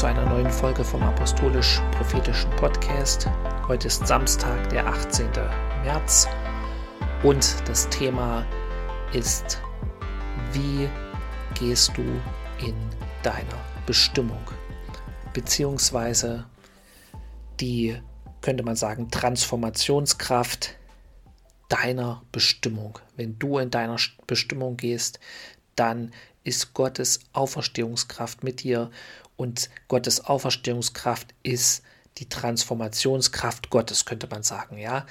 zu einer neuen Folge vom Apostolisch-Prophetischen Podcast. Heute ist Samstag, der 18. März und das Thema ist, wie gehst du in deiner Bestimmung? Beziehungsweise die, könnte man sagen, Transformationskraft deiner Bestimmung. Wenn du in deiner Bestimmung gehst, dann ist Gottes Auferstehungskraft mit dir und Gottes Auferstehungskraft ist die Transformationskraft Gottes, könnte man sagen, ja.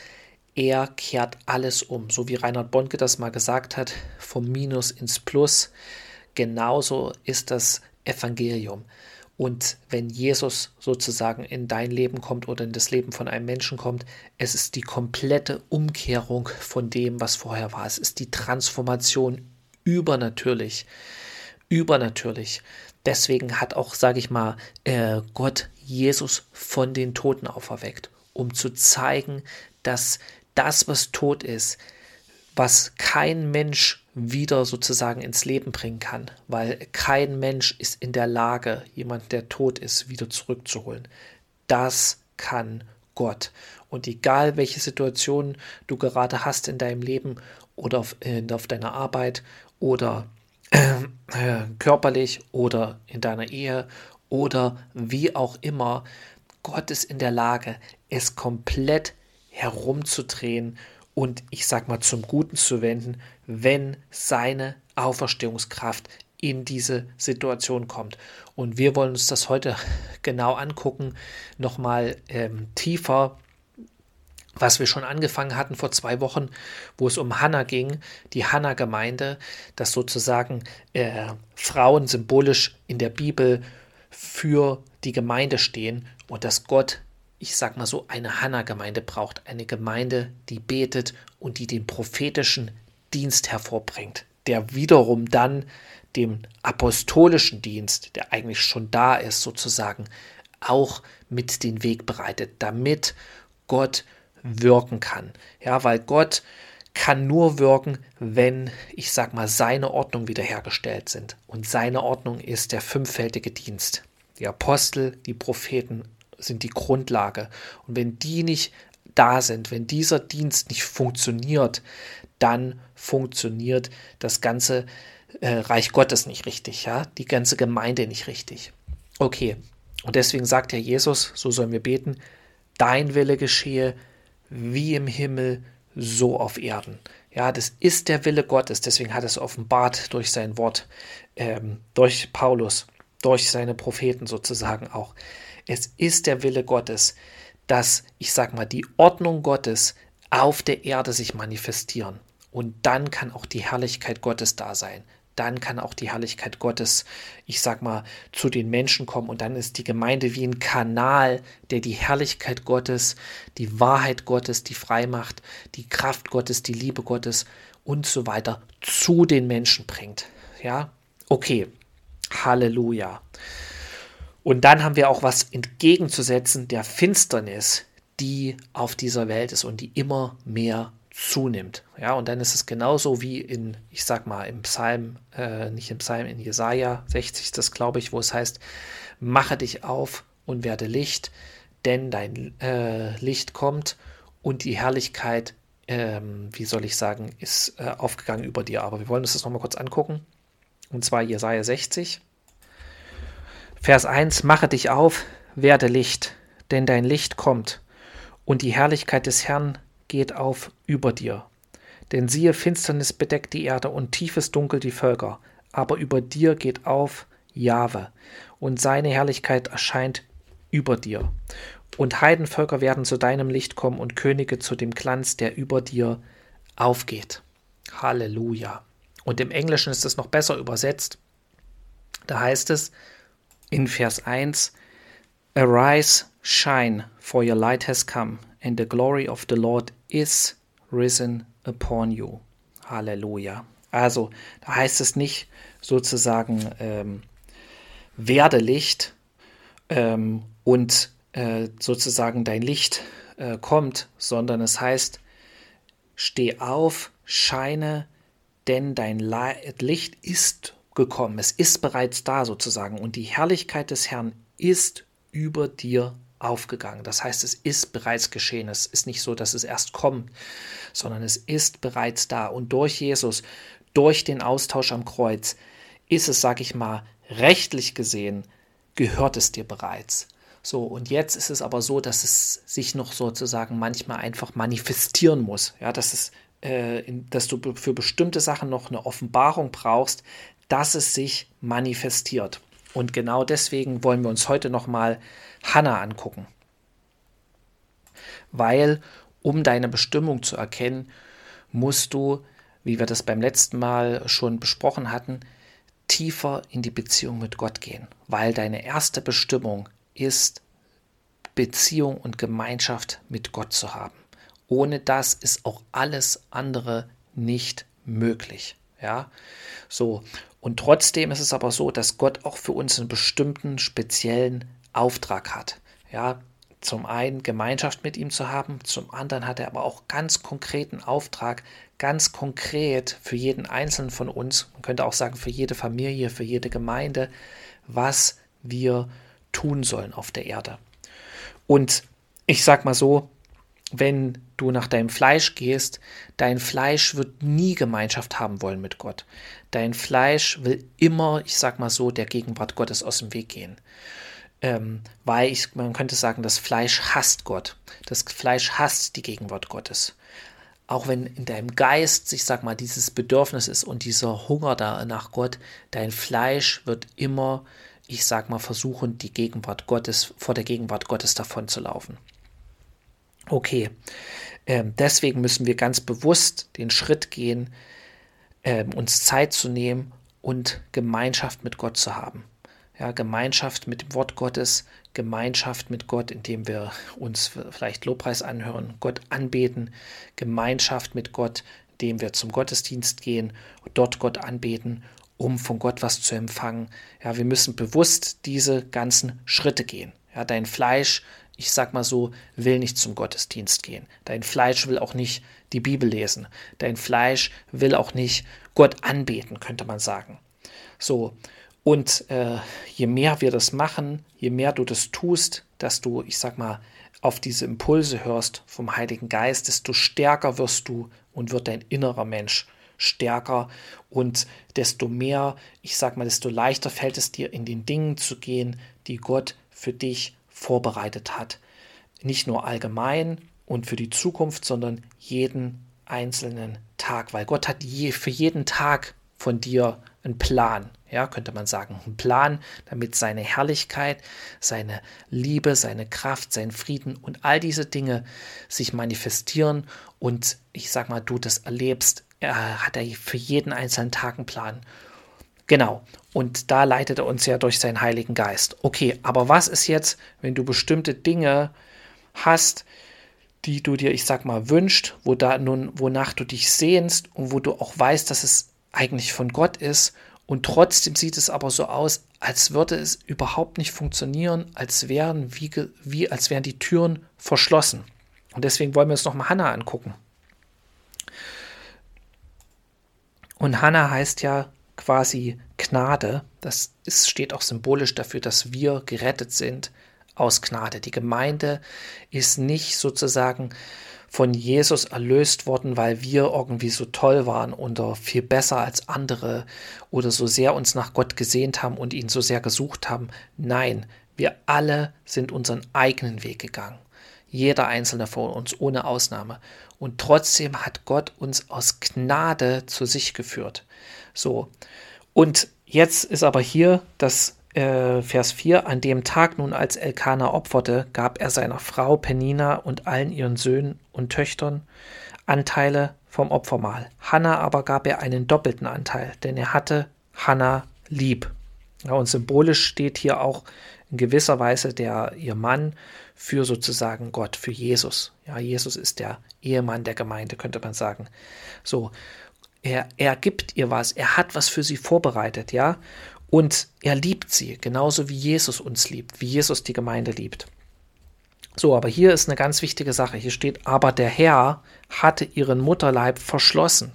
Er kehrt alles um, so wie Reinhard Bonke das mal gesagt hat, vom Minus ins Plus. Genauso ist das Evangelium. Und wenn Jesus sozusagen in dein Leben kommt oder in das Leben von einem Menschen kommt, es ist die komplette Umkehrung von dem, was vorher war. Es ist die Transformation übernatürlich. Übernatürlich. Deswegen hat auch, sage ich mal, äh, Gott Jesus von den Toten auferweckt, um zu zeigen, dass das, was tot ist, was kein Mensch wieder sozusagen ins Leben bringen kann, weil kein Mensch ist in der Lage, jemand, der tot ist, wieder zurückzuholen. Das kann Gott. Und egal, welche Situation du gerade hast in deinem Leben oder auf, äh, auf deiner Arbeit oder äh, körperlich oder in deiner Ehe oder wie auch immer, Gott ist in der Lage, es komplett herumzudrehen und ich sag mal zum Guten zu wenden, wenn seine Auferstehungskraft in diese Situation kommt. Und wir wollen uns das heute genau angucken, nochmal ähm, tiefer was wir schon angefangen hatten vor zwei Wochen, wo es um Hannah ging, die Hannah-Gemeinde, dass sozusagen äh, Frauen symbolisch in der Bibel für die Gemeinde stehen und dass Gott, ich sag mal so, eine Hannah-Gemeinde braucht, eine Gemeinde, die betet und die den prophetischen Dienst hervorbringt, der wiederum dann dem apostolischen Dienst, der eigentlich schon da ist, sozusagen, auch mit den Weg bereitet, damit Gott wirken kann. Ja, weil Gott kann nur wirken, wenn, ich sag mal, seine Ordnung wiederhergestellt sind. Und seine Ordnung ist der fünffältige Dienst. Die Apostel, die Propheten sind die Grundlage. Und wenn die nicht da sind, wenn dieser Dienst nicht funktioniert, dann funktioniert das ganze äh, Reich Gottes nicht richtig, ja, die ganze Gemeinde nicht richtig. Okay, und deswegen sagt ja Jesus, so sollen wir beten, dein Wille geschehe, wie im Himmel, so auf Erden. Ja, das ist der Wille Gottes, deswegen hat es offenbart durch sein Wort, ähm, durch Paulus, durch seine Propheten sozusagen auch. Es ist der Wille Gottes, dass, ich sag mal, die Ordnung Gottes auf der Erde sich manifestieren. Und dann kann auch die Herrlichkeit Gottes da sein dann kann auch die Herrlichkeit Gottes, ich sag mal, zu den Menschen kommen und dann ist die Gemeinde wie ein Kanal, der die Herrlichkeit Gottes, die Wahrheit Gottes, die Freimacht, die Kraft Gottes, die Liebe Gottes und so weiter zu den Menschen bringt. Ja, okay. Halleluja. Und dann haben wir auch was entgegenzusetzen der Finsternis, die auf dieser Welt ist und die immer mehr zunimmt. Ja, und dann ist es genauso wie in, ich sag mal, im Psalm, äh, nicht im Psalm, in Jesaja 60, das glaube ich, wo es heißt, mache dich auf und werde Licht, denn dein äh, Licht kommt und die Herrlichkeit, ähm, wie soll ich sagen, ist äh, aufgegangen über dir. Aber wir wollen uns das nochmal kurz angucken. Und zwar Jesaja 60. Vers 1, mache dich auf, werde Licht, denn dein Licht kommt und die Herrlichkeit des Herrn geht auf über dir. Denn siehe, Finsternis bedeckt die Erde und tiefes Dunkel die Völker, aber über dir geht auf Jahwe, und seine Herrlichkeit erscheint über dir. Und Heidenvölker werden zu deinem Licht kommen und Könige zu dem Glanz, der über dir aufgeht. Halleluja. Und im Englischen ist es noch besser übersetzt. Da heißt es in Vers 1, Arise, shine, for your light has come, and the glory of the Lord is risen upon you. Halleluja. Also, da heißt es nicht sozusagen, ähm, werde Licht ähm, und äh, sozusagen dein Licht äh, kommt, sondern es heißt, steh auf, scheine, denn dein Licht ist gekommen, es ist bereits da sozusagen und die Herrlichkeit des Herrn ist über dir aufgegangen. Das heißt, es ist bereits geschehen. Es ist nicht so, dass es erst kommt, sondern es ist bereits da. Und durch Jesus, durch den Austausch am Kreuz, ist es, sag ich mal, rechtlich gesehen, gehört es dir bereits. So, und jetzt ist es aber so, dass es sich noch sozusagen manchmal einfach manifestieren muss. Ja, dass es, äh, dass du für bestimmte Sachen noch eine Offenbarung brauchst, dass es sich manifestiert. Und genau deswegen wollen wir uns heute nochmal Hannah angucken. Weil, um deine Bestimmung zu erkennen, musst du, wie wir das beim letzten Mal schon besprochen hatten, tiefer in die Beziehung mit Gott gehen. Weil deine erste Bestimmung ist, Beziehung und Gemeinschaft mit Gott zu haben. Ohne das ist auch alles andere nicht möglich. Ja, so. Und trotzdem ist es aber so, dass Gott auch für uns einen bestimmten speziellen Auftrag hat. Ja, zum einen Gemeinschaft mit ihm zu haben, zum anderen hat er aber auch ganz konkreten Auftrag, ganz konkret für jeden Einzelnen von uns, man könnte auch sagen für jede Familie, für jede Gemeinde, was wir tun sollen auf der Erde. Und ich sag mal so, wenn du nach deinem Fleisch gehst, dein Fleisch wird nie Gemeinschaft haben wollen mit Gott. Dein Fleisch will immer, ich sag mal so, der Gegenwart Gottes aus dem Weg gehen. Ähm, weil ich, man könnte sagen, das Fleisch hasst Gott. Das Fleisch hasst die Gegenwart Gottes. Auch wenn in deinem Geist, ich sag mal, dieses Bedürfnis ist und dieser Hunger da nach Gott, dein Fleisch wird immer, ich sag mal, versuchen, die Gegenwart Gottes, vor der Gegenwart Gottes davon zu laufen. Okay, ähm, deswegen müssen wir ganz bewusst den Schritt gehen, ähm, uns Zeit zu nehmen und Gemeinschaft mit Gott zu haben. Ja, Gemeinschaft mit dem Wort Gottes, Gemeinschaft mit Gott, indem wir uns vielleicht Lobpreis anhören, Gott anbeten, Gemeinschaft mit Gott, indem wir zum Gottesdienst gehen und dort Gott anbeten, um von Gott was zu empfangen. Ja, wir müssen bewusst diese ganzen Schritte gehen. Ja, dein Fleisch ich sag mal so, will nicht zum Gottesdienst gehen. Dein Fleisch will auch nicht die Bibel lesen. Dein Fleisch will auch nicht Gott anbeten, könnte man sagen. So, und äh, je mehr wir das machen, je mehr du das tust, dass du, ich sag mal, auf diese Impulse hörst vom Heiligen Geist, desto stärker wirst du und wird dein innerer Mensch stärker. Und desto mehr, ich sag mal, desto leichter fällt es dir, in den Dingen zu gehen, die Gott für dich vorbereitet hat. Nicht nur allgemein und für die Zukunft, sondern jeden einzelnen Tag, weil Gott hat je, für jeden Tag von dir einen Plan, ja, könnte man sagen, einen Plan, damit seine Herrlichkeit, seine Liebe, seine Kraft, sein Frieden und all diese Dinge sich manifestieren und ich sag mal, du das erlebst, er hat er für jeden einzelnen Tag einen Plan. Genau. Und da leitet er uns ja durch seinen Heiligen Geist. Okay, aber was ist jetzt, wenn du bestimmte Dinge hast, die du dir, ich sag mal, wünscht, wo da nun, wonach du dich sehnst und wo du auch weißt, dass es eigentlich von Gott ist und trotzdem sieht es aber so aus, als würde es überhaupt nicht funktionieren, als wären wie, wie als wären die Türen verschlossen. Und deswegen wollen wir uns nochmal Hannah angucken. Und Hannah heißt ja quasi Gnade. Das ist, steht auch symbolisch dafür, dass wir gerettet sind aus Gnade. Die Gemeinde ist nicht sozusagen von Jesus erlöst worden, weil wir irgendwie so toll waren oder viel besser als andere oder so sehr uns nach Gott gesehnt haben und ihn so sehr gesucht haben. Nein, wir alle sind unseren eigenen Weg gegangen. Jeder einzelne von uns ohne Ausnahme. Und trotzdem hat Gott uns aus Gnade zu sich geführt. So. Und jetzt ist aber hier das äh, Vers 4, an dem Tag nun, als Elkanah opferte, gab er seiner Frau Penina und allen ihren Söhnen und Töchtern Anteile vom Opfermahl. Hannah aber gab er einen doppelten Anteil, denn er hatte Hannah lieb. Ja, und symbolisch steht hier auch in gewisser Weise der ihr Mann für sozusagen Gott, für Jesus. Ja, Jesus ist der Ehemann der Gemeinde, könnte man sagen. So, er, er gibt ihr was, er hat was für sie vorbereitet, ja. Und er liebt sie, genauso wie Jesus uns liebt, wie Jesus die Gemeinde liebt. So, aber hier ist eine ganz wichtige Sache. Hier steht, aber der Herr hatte ihren Mutterleib verschlossen.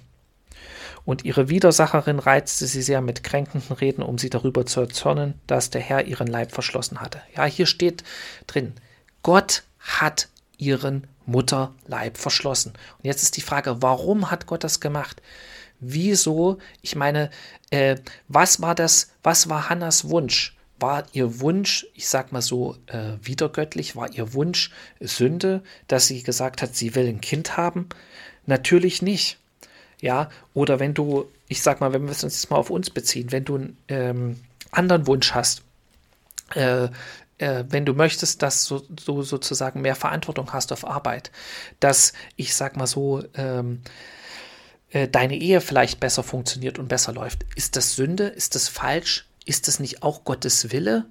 Und ihre Widersacherin reizte sie sehr mit kränkenden Reden, um sie darüber zu erzürnen, dass der Herr ihren Leib verschlossen hatte. Ja, hier steht drin, Gott hat ihren Mutterleib verschlossen. Und jetzt ist die Frage, warum hat Gott das gemacht? Wieso? Ich meine, äh, was war das, was war Hannas Wunsch? War ihr Wunsch, ich sag mal so, äh, wiedergöttlich, war ihr Wunsch Sünde, dass sie gesagt hat, sie will ein Kind haben? Natürlich nicht. Ja, oder wenn du, ich sag mal, wenn wir es uns jetzt mal auf uns beziehen, wenn du einen ähm, anderen Wunsch hast, äh, äh, wenn du möchtest, dass du so, sozusagen mehr Verantwortung hast auf Arbeit, dass ich sag mal so, ähm, äh, deine Ehe vielleicht besser funktioniert und besser läuft. Ist das Sünde? Ist das falsch? Ist das nicht auch Gottes Wille?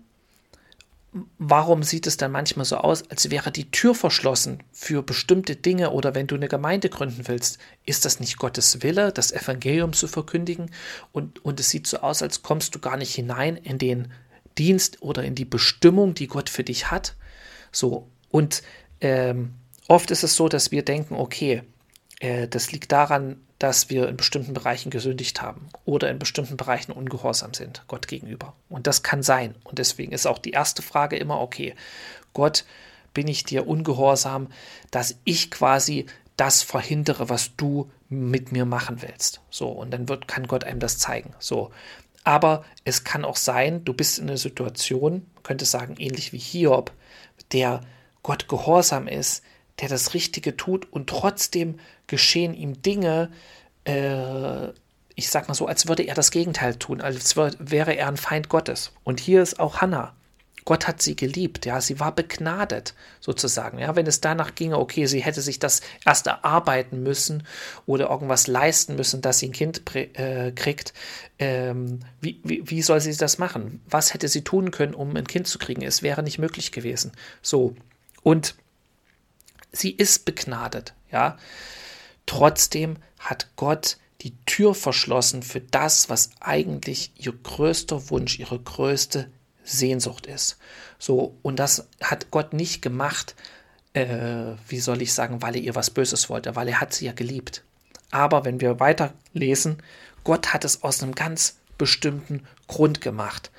Warum sieht es dann manchmal so aus, als wäre die Tür verschlossen für bestimmte Dinge oder wenn du eine Gemeinde gründen willst? Ist das nicht Gottes Wille, das Evangelium zu verkündigen? Und, und es sieht so aus, als kommst du gar nicht hinein in den Dienst oder in die Bestimmung, die Gott für dich hat. So, und ähm, oft ist es so, dass wir denken, okay, äh, das liegt daran, dass wir in bestimmten Bereichen gesündigt haben oder in bestimmten Bereichen ungehorsam sind Gott gegenüber. Und das kann sein. Und deswegen ist auch die erste Frage immer, okay, Gott, bin ich dir ungehorsam, dass ich quasi das verhindere, was du mit mir machen willst. So, und dann wird, kann Gott einem das zeigen. So. Aber es kann auch sein, du bist in einer Situation, könnte sagen, ähnlich wie Hiob, der Gott gehorsam ist, der das Richtige tut und trotzdem geschehen ihm Dinge, äh, ich sag mal so, als würde er das Gegenteil tun, als wäre er ein Feind Gottes. Und hier ist auch Hannah. Gott hat sie geliebt, ja, sie war begnadet sozusagen, ja, wenn es danach ginge, okay, sie hätte sich das erst erarbeiten müssen oder irgendwas leisten müssen, dass sie ein Kind äh, kriegt, ähm, wie, wie, wie soll sie das machen? Was hätte sie tun können, um ein Kind zu kriegen? Es wäre nicht möglich gewesen. So, und sie ist begnadet, ja. Trotzdem hat Gott die Tür verschlossen für das, was eigentlich ihr größter Wunsch, ihre größte Sehnsucht ist. So, und das hat Gott nicht gemacht, äh, wie soll ich sagen, weil er ihr was Böses wollte, weil er hat sie ja geliebt. Aber wenn wir weiterlesen, Gott hat es aus einem ganz bestimmten Grund gemacht.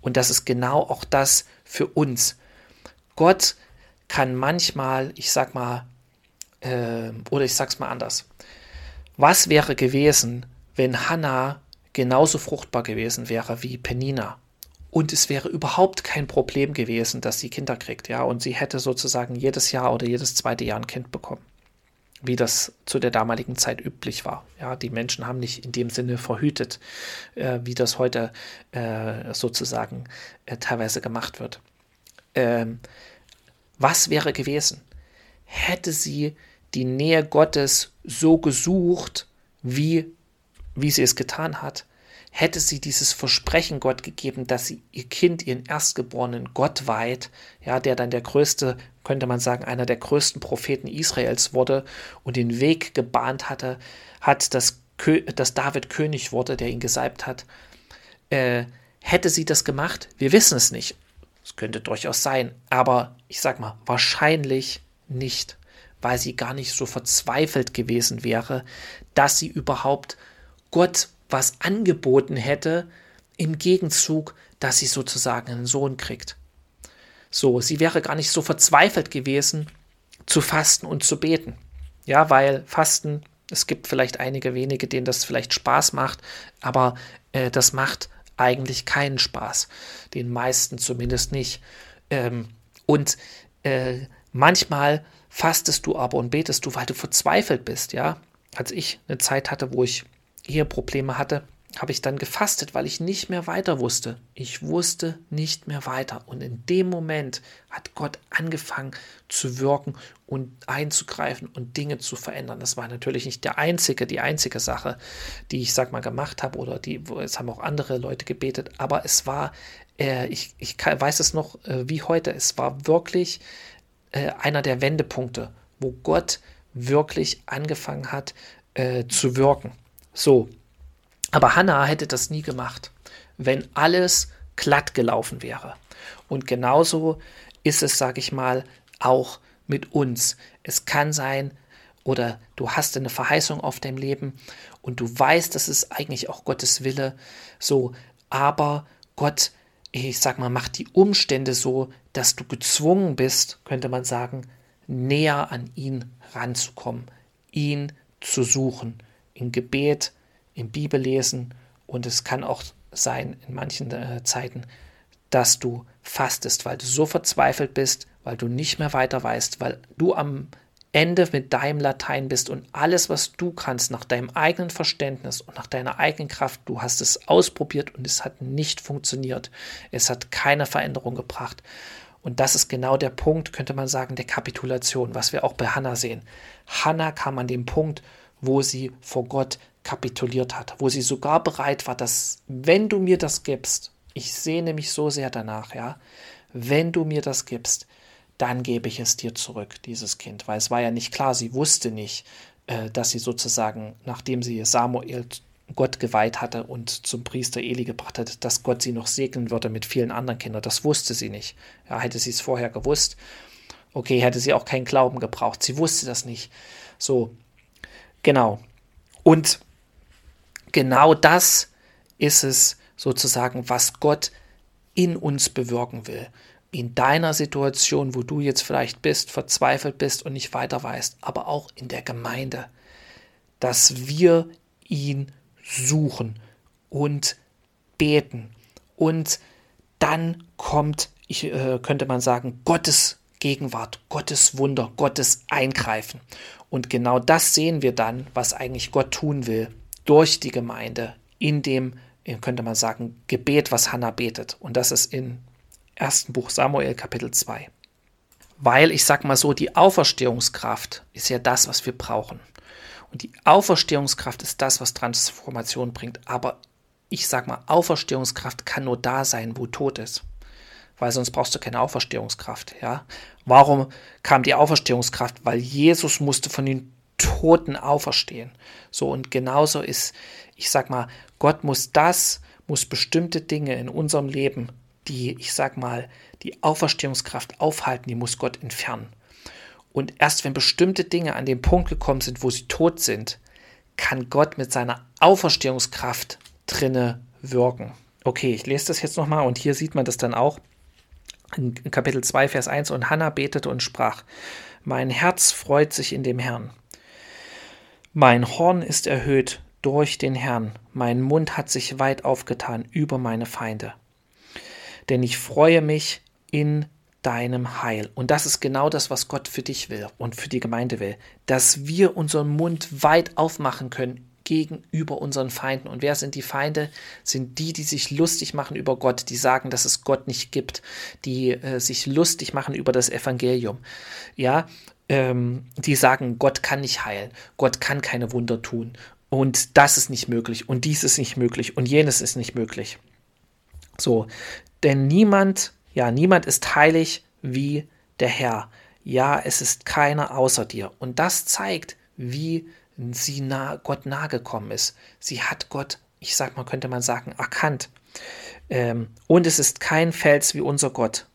Und das ist genau auch das für uns. Gott kann manchmal, ich sag mal, äh, oder ich sag's mal anders. Was wäre gewesen, wenn Hannah genauso fruchtbar gewesen wäre wie Penina? Und es wäre überhaupt kein Problem gewesen, dass sie Kinder kriegt, ja. Und sie hätte sozusagen jedes Jahr oder jedes zweite Jahr ein Kind bekommen. Wie das zu der damaligen Zeit üblich war. Ja, die Menschen haben nicht in dem Sinne verhütet, äh, wie das heute äh, sozusagen äh, teilweise gemacht wird. Ähm, was wäre gewesen? Hätte sie die Nähe Gottes so gesucht, wie, wie sie es getan hat? Hätte sie dieses Versprechen Gott gegeben, dass sie ihr Kind, ihren Erstgeborenen, Gott weiht, ja, der dann der größte, könnte man sagen, einer der größten Propheten Israels wurde und den Weg gebahnt hatte, hat, dass, dass David König wurde, der ihn gesalbt hat, äh, hätte sie das gemacht? Wir wissen es nicht. Es könnte durchaus sein, aber ich sag mal, wahrscheinlich nicht, weil sie gar nicht so verzweifelt gewesen wäre, dass sie überhaupt Gott was angeboten hätte, im Gegenzug, dass sie sozusagen einen Sohn kriegt. So, sie wäre gar nicht so verzweifelt gewesen, zu fasten und zu beten. Ja, weil Fasten, es gibt vielleicht einige wenige, denen das vielleicht Spaß macht, aber äh, das macht eigentlich keinen Spaß. Den meisten zumindest nicht. Ähm, und äh, manchmal fastest du aber und betest du, weil du verzweifelt bist, ja. Als ich eine Zeit hatte, wo ich hier Probleme hatte, habe ich dann gefastet, weil ich nicht mehr weiter wusste. Ich wusste nicht mehr weiter. Und in dem Moment hat Gott angefangen zu wirken und einzugreifen und Dinge zu verändern. Das war natürlich nicht der einzige, die einzige Sache, die ich sag mal gemacht habe oder die, es haben auch andere Leute gebetet, aber es war, äh, ich, ich weiß es noch äh, wie heute, es war wirklich äh, einer der Wendepunkte, wo Gott wirklich angefangen hat äh, zu wirken. So, aber Hannah hätte das nie gemacht, wenn alles glatt gelaufen wäre. Und genauso ist es, sage ich mal, auch mit uns. Es kann sein, oder du hast eine Verheißung auf deinem Leben und du weißt, das ist eigentlich auch Gottes Wille, so, aber Gott, ich sag mal, macht die Umstände so, dass du gezwungen bist, könnte man sagen, näher an ihn ranzukommen, ihn zu suchen, in Gebet, im Bibellesen und es kann auch sein in manchen äh, Zeiten, dass du fastest, weil du so verzweifelt bist, weil du nicht mehr weiter weißt, weil du am Ende mit deinem Latein bist und alles, was du kannst, nach deinem eigenen Verständnis und nach deiner eigenen Kraft, du hast es ausprobiert und es hat nicht funktioniert. Es hat keine Veränderung gebracht. Und das ist genau der Punkt, könnte man sagen, der Kapitulation, was wir auch bei Hannah sehen. Hannah kam an den Punkt, wo sie vor Gott kapituliert hat, wo sie sogar bereit war, dass, wenn du mir das gibst, ich sehne mich so sehr danach, ja, wenn du mir das gibst, dann gebe ich es dir zurück, dieses Kind. Weil es war ja nicht klar, sie wusste nicht, äh, dass sie sozusagen, nachdem sie Samuel Gott geweiht hatte und zum Priester Eli gebracht hat, dass Gott sie noch segnen würde mit vielen anderen Kindern. Das wusste sie nicht. Ja, hätte sie es vorher gewusst, okay, hätte sie auch keinen Glauben gebraucht. Sie wusste das nicht. So, genau. Und genau das ist es sozusagen, was Gott in uns bewirken will in deiner Situation, wo du jetzt vielleicht bist, verzweifelt bist und nicht weiter weißt, aber auch in der Gemeinde, dass wir ihn suchen und beten. Und dann kommt, ich äh, könnte man sagen, Gottes Gegenwart, Gottes Wunder, Gottes Eingreifen. Und genau das sehen wir dann, was eigentlich Gott tun will, durch die Gemeinde, in dem, könnte man sagen, Gebet, was Hannah betet. Und das ist in ersten Buch Samuel Kapitel 2. Weil ich sag mal so, die Auferstehungskraft ist ja das, was wir brauchen. Und die Auferstehungskraft ist das, was Transformation bringt. Aber ich sag mal, Auferstehungskraft kann nur da sein, wo Tod ist. Weil sonst brauchst du keine Auferstehungskraft, ja. Warum kam die Auferstehungskraft? Weil Jesus musste von den Toten auferstehen. So, und genauso ist, ich sag mal, Gott muss das, muss bestimmte Dinge in unserem Leben die, ich sag mal, die Auferstehungskraft aufhalten, die muss Gott entfernen. Und erst wenn bestimmte Dinge an den Punkt gekommen sind, wo sie tot sind, kann Gott mit seiner Auferstehungskraft drinne wirken. Okay, ich lese das jetzt nochmal und hier sieht man das dann auch. In Kapitel 2, Vers 1 und Hannah betete und sprach, mein Herz freut sich in dem Herrn. Mein Horn ist erhöht durch den Herrn, mein Mund hat sich weit aufgetan über meine Feinde denn ich freue mich in deinem Heil. Und das ist genau das, was Gott für dich will und für die Gemeinde will, dass wir unseren Mund weit aufmachen können gegenüber unseren Feinden. Und wer sind die Feinde? Sind die, die sich lustig machen über Gott, die sagen, dass es Gott nicht gibt, die äh, sich lustig machen über das Evangelium. Ja, ähm, die sagen, Gott kann nicht heilen, Gott kann keine Wunder tun. Und das ist nicht möglich und dies ist nicht möglich und jenes ist nicht möglich. So, denn niemand, ja, niemand ist heilig wie der Herr. Ja, es ist keiner außer dir. Und das zeigt, wie sie nah, Gott nahe gekommen ist. Sie hat Gott, ich sag mal, könnte man sagen, erkannt. Ähm, und es ist kein Fels wie unser Gott.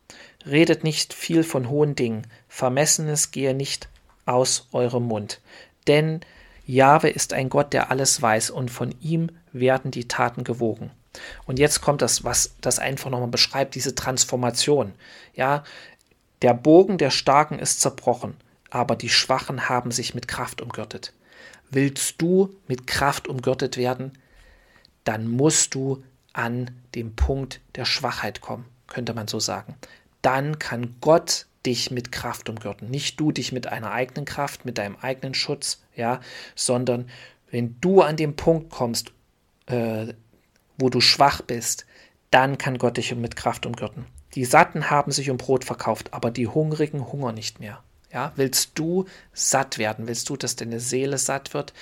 Redet nicht viel von hohen Dingen. Vermessenes gehe nicht aus eurem Mund. Denn Jahwe ist ein Gott, der alles weiß, und von ihm werden die Taten gewogen. Und jetzt kommt das, was das einfach nochmal beschreibt, diese Transformation. Ja, der Bogen der Starken ist zerbrochen, aber die Schwachen haben sich mit Kraft umgürtet. Willst du mit Kraft umgürtet werden, dann musst du an den Punkt der Schwachheit kommen, könnte man so sagen. Dann kann Gott dich mit Kraft umgürten. Nicht du dich mit einer eigenen Kraft, mit deinem eigenen Schutz, ja, sondern wenn du an den Punkt kommst, äh, wo du schwach bist, dann kann Gott dich mit Kraft umgürten. Die Satten haben sich um Brot verkauft, aber die Hungrigen hungern nicht mehr. Ja, willst du satt werden? Willst du, dass deine Seele satt wird,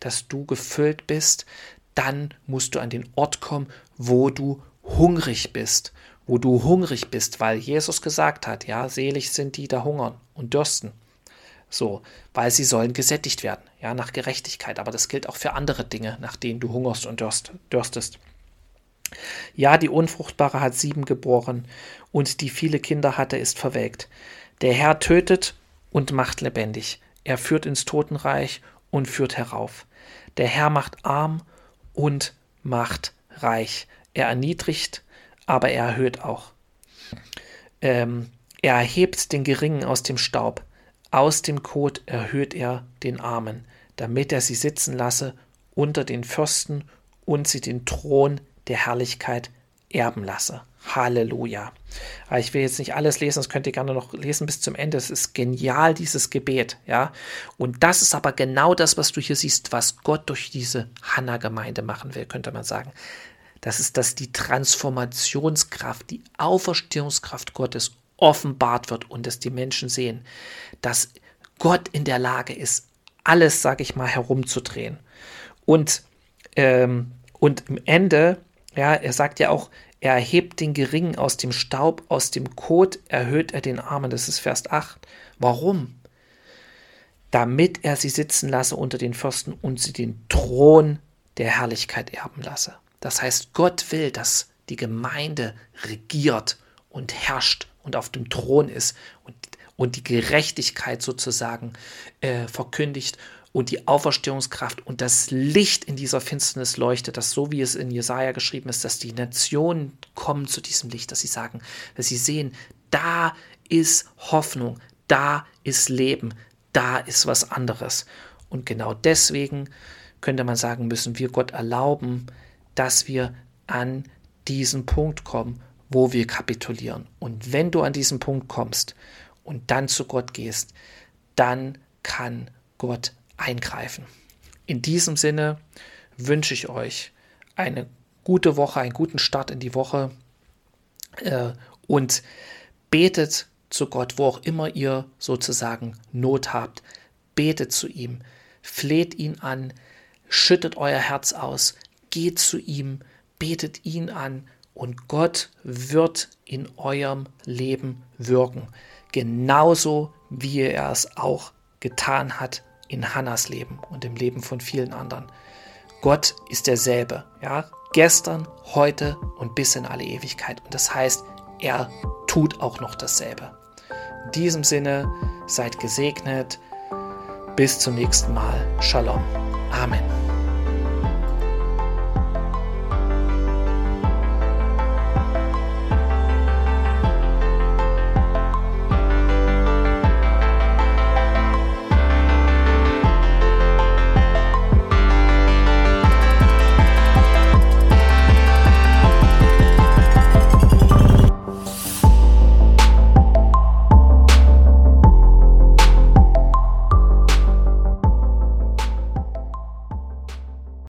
dass du gefüllt bist? Dann musst du an den Ort kommen, wo du hungrig bist, wo du hungrig bist, weil Jesus gesagt hat, ja, selig sind die, da hungern und dürsten. So, weil sie sollen gesättigt werden, ja, nach Gerechtigkeit. Aber das gilt auch für andere Dinge, nach denen du hungerst und dürst, dürstest. Ja, die Unfruchtbare hat sieben geboren, und die viele Kinder hatte, ist verwelkt. Der Herr tötet und macht lebendig. Er führt ins Totenreich und führt herauf. Der Herr macht arm und macht reich. Er erniedrigt, aber er erhöht auch. Ähm, er erhebt den Geringen aus dem Staub. Aus dem Kot erhöht er den Armen, damit er sie sitzen lasse unter den Fürsten und sie den Thron der Herrlichkeit erben lasse. Halleluja. Ich will jetzt nicht alles lesen, das könnt ihr gerne noch lesen bis zum Ende. Es ist genial, dieses Gebet, ja. Und das ist aber genau das, was du hier siehst, was Gott durch diese Hanna-Gemeinde machen will, könnte man sagen. Das ist, dass die Transformationskraft, die Auferstehungskraft Gottes offenbart wird und dass die Menschen sehen, dass Gott in der Lage ist, alles, sag ich mal, herumzudrehen. Und, ähm, und im Ende, ja, er sagt ja auch, er erhebt den Geringen aus dem Staub, aus dem Kot erhöht er den Armen. Das ist Vers 8. Warum? Damit er sie sitzen lasse unter den Fürsten und sie den Thron der Herrlichkeit erben lasse. Das heißt, Gott will, dass die Gemeinde regiert und herrscht und auf dem Thron ist und, und die Gerechtigkeit sozusagen äh, verkündigt und die Auferstehungskraft und das Licht in dieser Finsternis leuchtet, dass so wie es in Jesaja geschrieben ist, dass die Nationen kommen zu diesem Licht, dass sie sagen, dass sie sehen, da ist Hoffnung, da ist Leben, da ist was anderes. Und genau deswegen könnte man sagen, müssen wir Gott erlauben, dass wir an diesen Punkt kommen, wo wir kapitulieren. Und wenn du an diesen Punkt kommst und dann zu Gott gehst, dann kann Gott eingreifen. In diesem Sinne wünsche ich euch eine gute Woche, einen guten Start in die Woche äh, und betet zu Gott, wo auch immer ihr sozusagen Not habt. Betet zu ihm, fleht ihn an, schüttet euer Herz aus, geht zu ihm, betet ihn an und Gott wird in eurem Leben wirken. Genauso wie er es auch getan hat in Hannas Leben und im Leben von vielen anderen. Gott ist derselbe, ja, gestern, heute und bis in alle Ewigkeit. Und das heißt, er tut auch noch dasselbe. In diesem Sinne, seid gesegnet. Bis zum nächsten Mal. Shalom. Amen.